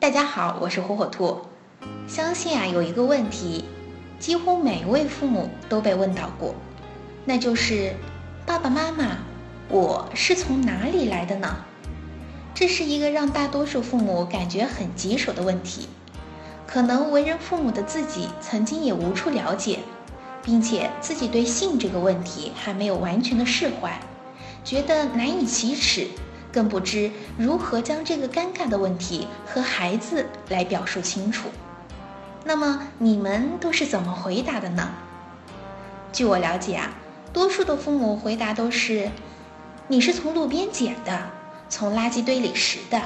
大家好，我是火火兔。相信啊，有一个问题，几乎每位父母都被问到过，那就是爸爸妈妈，我是从哪里来的呢？这是一个让大多数父母感觉很棘手的问题。可能为人父母的自己曾经也无处了解，并且自己对性这个问题还没有完全的释怀，觉得难以启齿。更不知如何将这个尴尬的问题和孩子来表述清楚。那么你们都是怎么回答的呢？据我了解啊，多数的父母回答都是：“你是从路边捡的，从垃圾堆里拾的，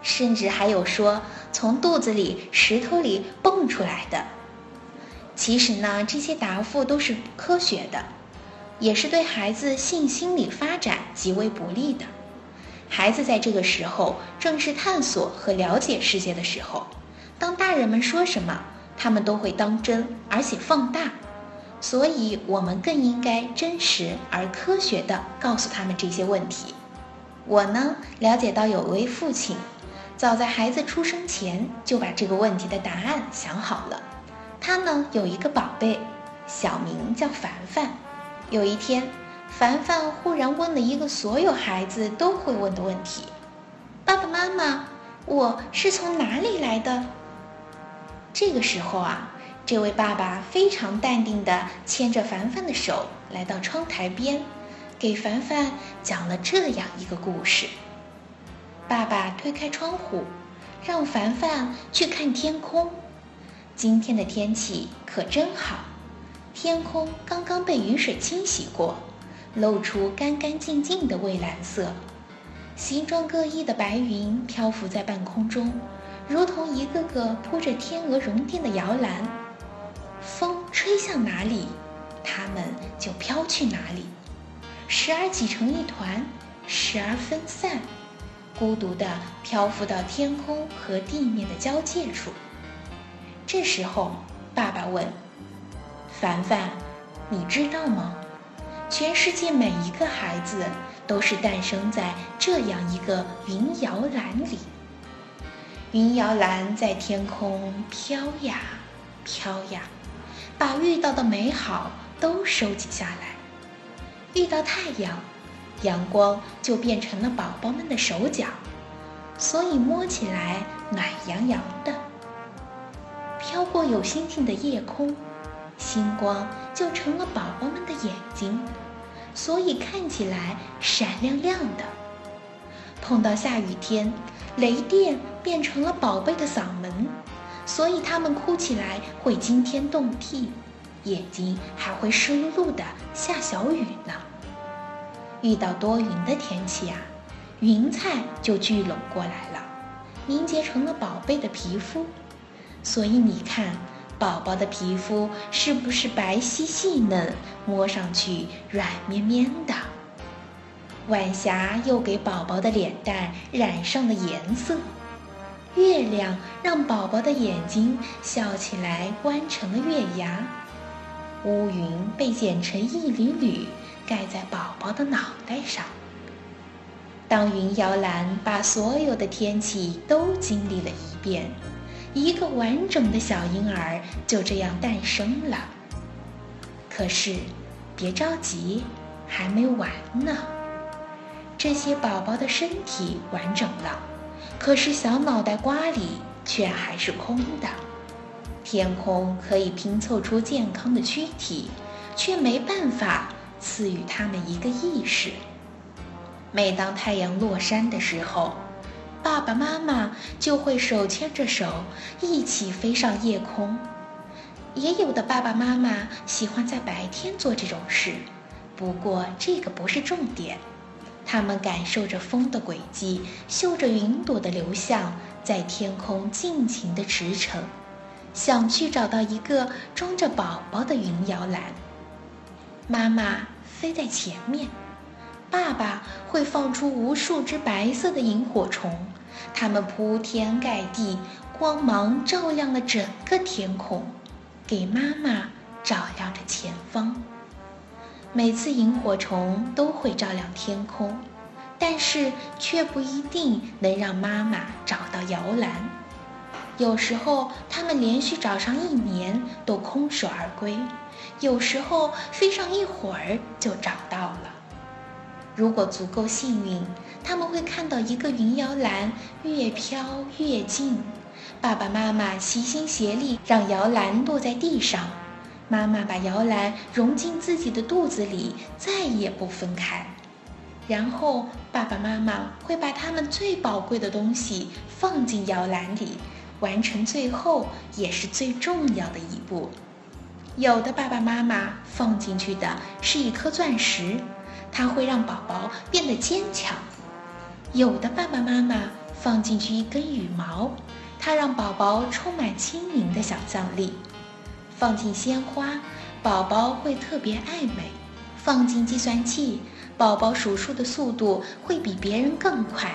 甚至还有说从肚子里石头里蹦出来的。”其实呢，这些答复都是不科学的，也是对孩子性心理发展极为不利的。孩子在这个时候正是探索和了解世界的时候，当大人们说什么，他们都会当真，而且放大。所以，我们更应该真实而科学地告诉他们这些问题。我呢，了解到有位父亲，早在孩子出生前就把这个问题的答案想好了。他呢，有一个宝贝，小名叫凡凡。有一天。凡凡忽然问了一个所有孩子都会问的问题：“爸爸妈妈，我是从哪里来的？”这个时候啊，这位爸爸非常淡定地牵着凡凡的手来到窗台边，给凡凡讲了这样一个故事。爸爸推开窗户，让凡凡去看天空。今天的天气可真好，天空刚刚被雨水清洗过。露出干干净净的蔚蓝色，形状各异的白云漂浮在半空中，如同一个个铺着天鹅绒垫的摇篮。风吹向哪里，它们就飘去哪里，时而挤成一团，时而分散，孤独地漂浮到天空和地面的交界处。这时候，爸爸问：“凡凡，你知道吗？”全世界每一个孩子都是诞生在这样一个云摇篮里。云摇篮在天空飘呀飘呀，把遇到的美好都收集下来。遇到太阳，阳光就变成了宝宝们的手脚，所以摸起来暖洋洋的。飘过有星星的夜空。星光就成了宝宝们的眼睛，所以看起来闪亮亮的。碰到下雨天，雷电变成了宝贝的嗓门，所以他们哭起来会惊天动地，眼睛还会湿漉漉的下小雨呢。遇到多云的天气啊，云彩就聚拢过来了，凝结成了宝贝的皮肤，所以你看。宝宝的皮肤是不是白皙细嫩，摸上去软绵绵的？晚霞又给宝宝的脸蛋染上了颜色，月亮让宝宝的眼睛笑起来弯成了月牙，乌云被剪成一缕缕，盖在宝宝的脑袋上。当云摇篮把所有的天气都经历了一遍。一个完整的小婴儿就这样诞生了。可是，别着急，还没完呢。这些宝宝的身体完整了，可是小脑袋瓜里却还是空的。天空可以拼凑出健康的躯体，却没办法赐予他们一个意识。每当太阳落山的时候，爸爸妈妈就会手牵着手一起飞上夜空，也有的爸爸妈妈喜欢在白天做这种事，不过这个不是重点。他们感受着风的轨迹，嗅着云朵的流向，在天空尽情的驰骋，想去找到一个装着宝宝的云摇篮。妈妈飞在前面。爸爸会放出无数只白色的萤火虫，它们铺天盖地，光芒照亮了整个天空，给妈妈照亮着前方。每次萤火虫都会照亮天空，但是却不一定能让妈妈找到摇篮。有时候它们连续找上一年都空手而归，有时候飞上一会儿就找到了。如果足够幸运，他们会看到一个云摇篮越飘越近，爸爸妈妈齐心协力让摇篮落在地上，妈妈把摇篮融进自己的肚子里，再也不分开。然后爸爸妈妈会把他们最宝贵的东西放进摇篮里。完成最后也是最重要的一步。有的爸爸妈妈放进去的是一颗钻石，它会让宝宝变得坚强；有的爸爸妈妈放进去一根羽毛，它让宝宝充满轻盈的想象力；放进鲜花，宝宝会特别爱美；放进计算器，宝宝数数的速度会比别人更快。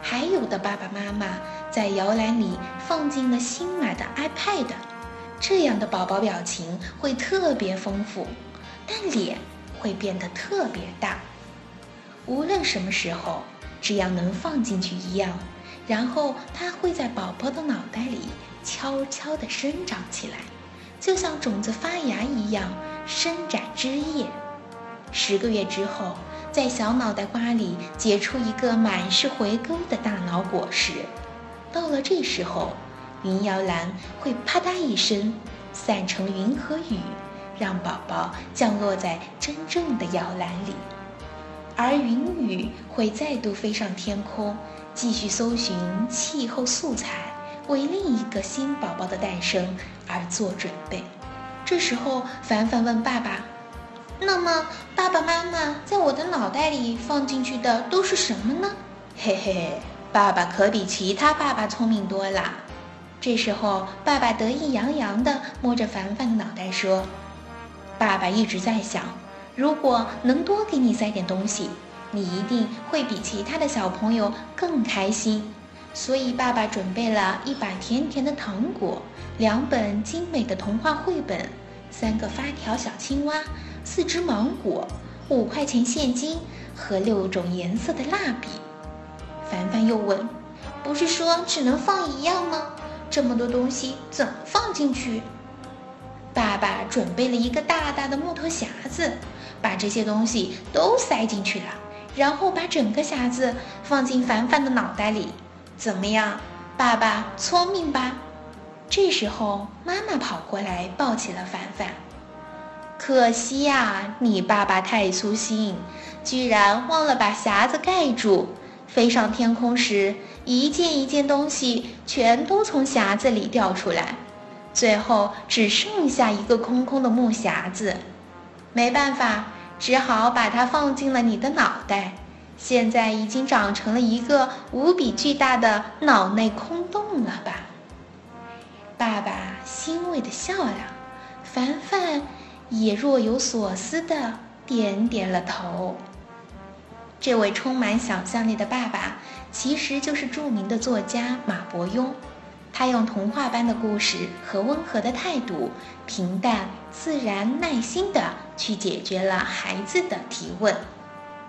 还有的爸爸妈妈。在摇篮里放进了新买的 iPad，这样的宝宝表情会特别丰富，但脸会变得特别大。无论什么时候，只要能放进去一样，然后它会在宝宝的脑袋里悄悄地生长起来，就像种子发芽一样伸展枝叶。十个月之后，在小脑袋瓜里结出一个满是回沟的大脑果实。到了这时候，云摇篮会啪嗒一声散成云和雨，让宝宝降落在真正的摇篮里。而云雨会再度飞上天空，继续搜寻气候素材，为另一个新宝宝的诞生而做准备。这时候，凡凡问爸爸：“那么，爸爸妈妈在我的脑袋里放进去的都是什么呢？”嘿嘿。爸爸可比其他爸爸聪明多了。这时候，爸爸得意洋洋地摸着凡凡的脑袋说：“爸爸一直在想，如果能多给你塞点东西，你一定会比其他的小朋友更开心。所以，爸爸准备了一把甜甜的糖果，两本精美的童话绘本，三个发条小青蛙，四只芒果，五块钱现金和六种颜色的蜡笔。”凡凡又问：“不是说只能放一样吗？这么多东西怎么放进去？”爸爸准备了一个大大的木头匣子，把这些东西都塞进去了，然后把整个匣子放进凡凡的脑袋里。怎么样，爸爸聪明吧？这时候，妈妈跑过来抱起了凡凡。可惜呀，你爸爸太粗心，居然忘了把匣子盖住。飞上天空时，一件一件东西全都从匣子里掉出来，最后只剩下一个空空的木匣子。没办法，只好把它放进了你的脑袋。现在已经长成了一个无比巨大的脑内空洞了吧？爸爸欣慰地笑了，凡凡也若有所思地点点了头。这位充满想象力的爸爸，其实就是著名的作家马伯庸。他用童话般的故事和温和的态度，平淡、自然、耐心地去解决了孩子的提问。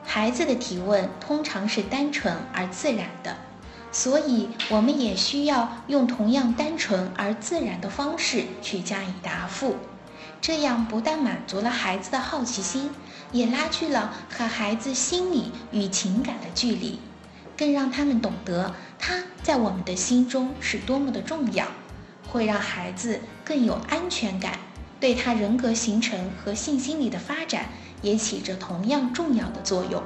孩子的提问通常是单纯而自然的，所以我们也需要用同样单纯而自然的方式去加以答复。这样不但满足了孩子的好奇心。也拉距了和孩子心理与情感的距离，更让他们懂得他在我们的心中是多么的重要，会让孩子更有安全感，对他人格形成和性心理的发展也起着同样重要的作用。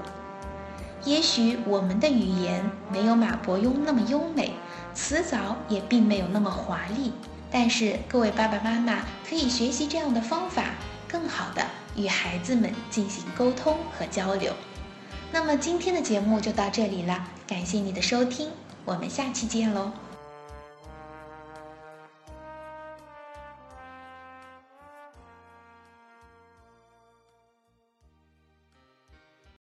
也许我们的语言没有马伯庸那么优美，词藻也并没有那么华丽，但是各位爸爸妈妈可以学习这样的方法。更好的与孩子们进行沟通和交流。那么今天的节目就到这里了，感谢你的收听，我们下期见喽。